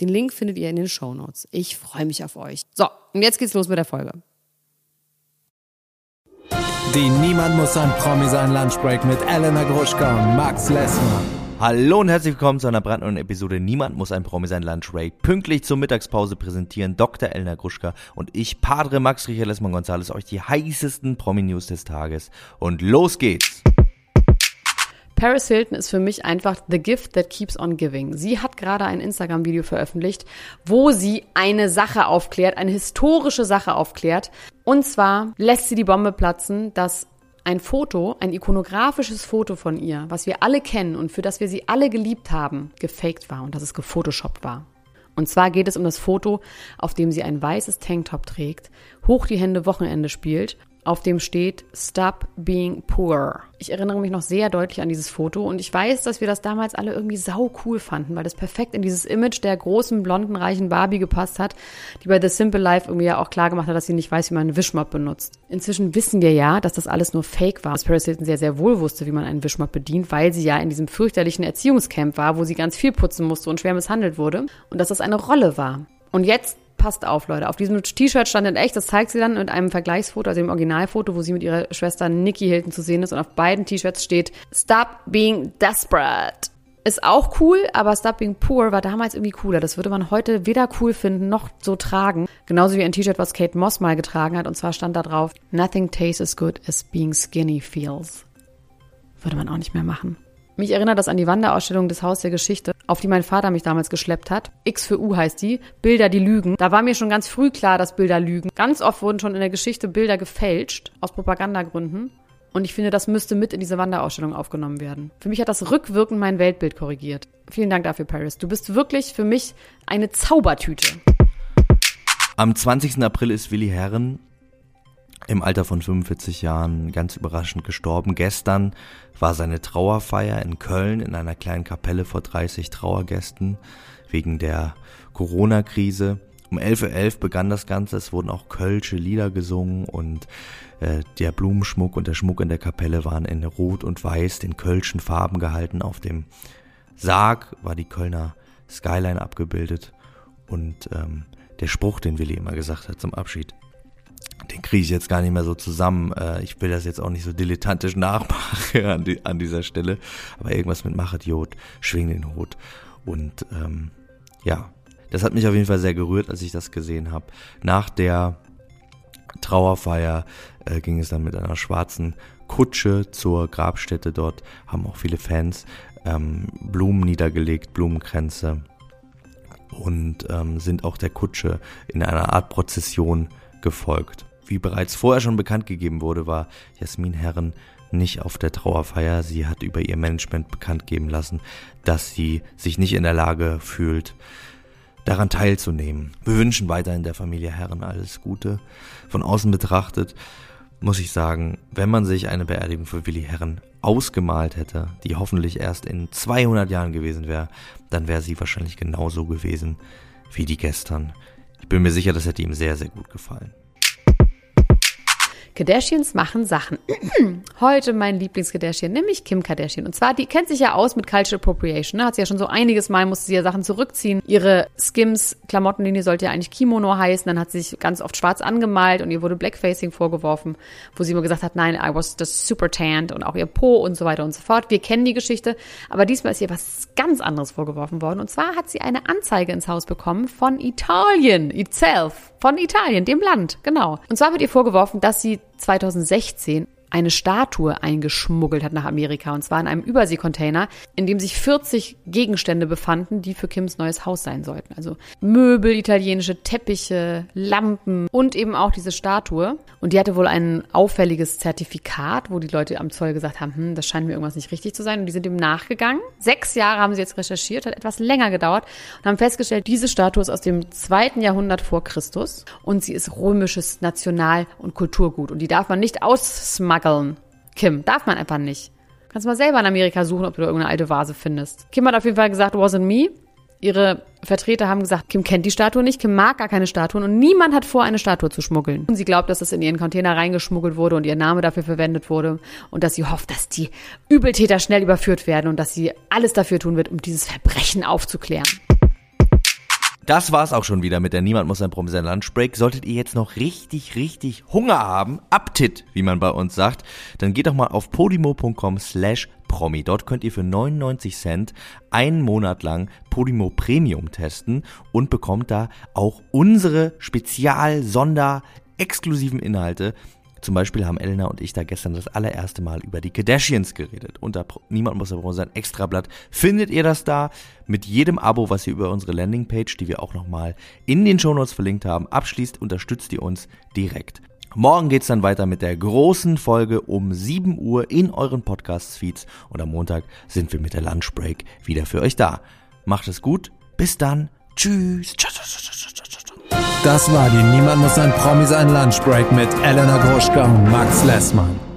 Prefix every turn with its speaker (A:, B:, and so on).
A: Den Link findet ihr in den Show Notes. Ich freue mich auf euch. So, und jetzt geht's los mit der Folge.
B: Die Niemand muss ein Promi sein Lunchbreak mit Elena Gruschka und Max Lessmann.
C: Hallo und herzlich willkommen zu einer brandneuen Episode Niemand muss ein Promi sein Lunchbreak. Pünktlich zur Mittagspause präsentieren Dr. Elena Gruschka und ich, Padre Max Richard Lessmann Gonzales, euch die heißesten Promi-News des Tages. Und los geht's!
A: Paris Hilton ist für mich einfach the gift that keeps on giving. Sie hat gerade ein Instagram-Video veröffentlicht, wo sie eine Sache aufklärt, eine historische Sache aufklärt. Und zwar lässt sie die Bombe platzen, dass ein Foto, ein ikonografisches Foto von ihr, was wir alle kennen und für das wir sie alle geliebt haben, gefaked war und dass es gefotoshoppt war. Und zwar geht es um das Foto, auf dem sie ein weißes Tanktop trägt, hoch die Hände Wochenende spielt auf dem steht Stop Being Poor. Ich erinnere mich noch sehr deutlich an dieses Foto und ich weiß, dass wir das damals alle irgendwie sau cool fanden, weil das perfekt in dieses Image der großen, blonden, reichen Barbie gepasst hat, die bei The Simple Life irgendwie ja auch klar gemacht hat, dass sie nicht weiß, wie man einen Wischmopp benutzt. Inzwischen wissen wir ja, dass das alles nur Fake war. Dass Paris Hilton sehr, sehr wohl wusste, wie man einen Wischmopp bedient, weil sie ja in diesem fürchterlichen Erziehungscamp war, wo sie ganz viel putzen musste und schwer misshandelt wurde und dass das eine Rolle war. Und jetzt passt auf, Leute. Auf diesem T-Shirt stand in echt, das zeigt sie dann mit einem Vergleichsfoto, also dem Originalfoto, wo sie mit ihrer Schwester Nikki Hilton zu sehen ist. Und auf beiden T-Shirts steht Stop being desperate. Ist auch cool, aber Stop Being Poor war damals irgendwie cooler. Das würde man heute weder cool finden noch so tragen. Genauso wie ein T-Shirt, was Kate Moss mal getragen hat. Und zwar stand da drauf, Nothing tastes as good as being skinny feels. Würde man auch nicht mehr machen. Mich erinnert das an die Wanderausstellung des Haus der Geschichte, auf die mein Vater mich damals geschleppt hat. X für U heißt die. Bilder, die lügen. Da war mir schon ganz früh klar, dass Bilder lügen. Ganz oft wurden schon in der Geschichte Bilder gefälscht, aus Propagandagründen. Und ich finde, das müsste mit in diese Wanderausstellung aufgenommen werden. Für mich hat das rückwirkend mein Weltbild korrigiert. Vielen Dank dafür, Paris. Du bist wirklich für mich eine Zaubertüte.
C: Am 20. April ist Willi Herren im Alter von 45 Jahren ganz überraschend gestorben. Gestern war seine Trauerfeier in Köln in einer kleinen Kapelle vor 30 Trauergästen wegen der Corona-Krise. Um 11.11 Uhr begann das Ganze, es wurden auch kölsche Lieder gesungen und äh, der Blumenschmuck und der Schmuck in der Kapelle waren in Rot und Weiß, den kölschen Farben gehalten. Auf dem Sarg war die Kölner Skyline abgebildet und ähm, der Spruch, den Willi immer gesagt hat zum Abschied, kriege ich jetzt gar nicht mehr so zusammen. Äh, ich will das jetzt auch nicht so dilettantisch nachmachen an, die, an dieser Stelle. Aber irgendwas mit Machet Jod, schwing den Hut. Und ähm, ja, das hat mich auf jeden Fall sehr gerührt, als ich das gesehen habe. Nach der Trauerfeier äh, ging es dann mit einer schwarzen Kutsche zur Grabstätte. Dort haben auch viele Fans ähm, Blumen niedergelegt, Blumenkränze und ähm, sind auch der Kutsche in einer Art Prozession gefolgt. Wie bereits vorher schon bekannt gegeben wurde, war Jasmin Herren nicht auf der Trauerfeier. Sie hat über ihr Management bekannt geben lassen, dass sie sich nicht in der Lage fühlt, daran teilzunehmen. Wir wünschen weiterhin der Familie Herren alles Gute. Von außen betrachtet muss ich sagen, wenn man sich eine Beerdigung für Willi Herren ausgemalt hätte, die hoffentlich erst in 200 Jahren gewesen wäre, dann wäre sie wahrscheinlich genauso gewesen wie die gestern. Ich bin mir sicher, das hätte ihm sehr, sehr gut gefallen.
A: Kardashians machen Sachen. Heute mein Lieblings-Kardashian, nämlich Kim Kardashian. Und zwar, die kennt sich ja aus mit Cultural Appropriation. Ne? Hat sie ja schon so einiges Mal, musste sie ja Sachen zurückziehen. Ihre Skims-Klamottenlinie sollte ja eigentlich Kimono heißen. Dann hat sie sich ganz oft schwarz angemalt und ihr wurde Blackfacing vorgeworfen, wo sie immer gesagt hat, nein, I was just super tanned und auch ihr Po und so weiter und so fort. Wir kennen die Geschichte. Aber diesmal ist ihr was ganz anderes vorgeworfen worden. Und zwar hat sie eine Anzeige ins Haus bekommen von Italien itself. Von Italien, dem Land, genau. Und zwar wird ihr vorgeworfen, dass sie 2016 eine Statue eingeschmuggelt hat nach Amerika. Und zwar in einem Überseekontainer, in dem sich 40 Gegenstände befanden, die für Kims neues Haus sein sollten. Also Möbel, italienische Teppiche, Lampen und eben auch diese Statue. Und die hatte wohl ein auffälliges Zertifikat, wo die Leute am Zoll gesagt haben, hm, das scheint mir irgendwas nicht richtig zu sein. Und die sind dem nachgegangen. Sechs Jahre haben sie jetzt recherchiert, hat etwas länger gedauert und haben festgestellt, diese Statue ist aus dem zweiten Jahrhundert vor Christus und sie ist römisches National- und Kulturgut. Und die darf man nicht aussmuggeln. Kim, darf man einfach nicht. Kannst mal selber in Amerika suchen, ob du da irgendeine alte Vase findest. Kim hat auf jeden Fall gesagt, wasn't me. Ihre Vertreter haben gesagt, Kim kennt die Statue nicht, Kim mag gar keine Statuen und niemand hat vor, eine Statue zu schmuggeln. Und sie glaubt, dass das in ihren Container reingeschmuggelt wurde und ihr Name dafür verwendet wurde und dass sie hofft, dass die Übeltäter schnell überführt werden und dass sie alles dafür tun wird, um dieses Verbrechen aufzuklären.
C: Das war's auch schon wieder mit der Niemand muss ein Promi sein Lunchbreak. Solltet ihr jetzt noch richtig, richtig Hunger haben, Aptit, wie man bei uns sagt, dann geht doch mal auf podimo.com slash Promi. Dort könnt ihr für 99 Cent einen Monat lang Podimo Premium testen und bekommt da auch unsere Spezial-Sonder-exklusiven Inhalte zum Beispiel haben Elena und ich da gestern das allererste Mal über die Kardashians geredet. Unter Niemand muss aber sein Extrablatt findet ihr das da mit jedem Abo, was ihr über unsere Landingpage, die wir auch nochmal in den Shownotes verlinkt haben, abschließt, unterstützt ihr uns direkt. Morgen geht's dann weiter mit der großen Folge um 7 Uhr in euren Podcast-Feeds und am Montag sind wir mit der Lunchbreak wieder für euch da. Macht es gut, bis dann, tschüss.
B: Das war die Niemand muss ein Promi sein Lunchbreak mit Elena Gruschka und Max Lessmann.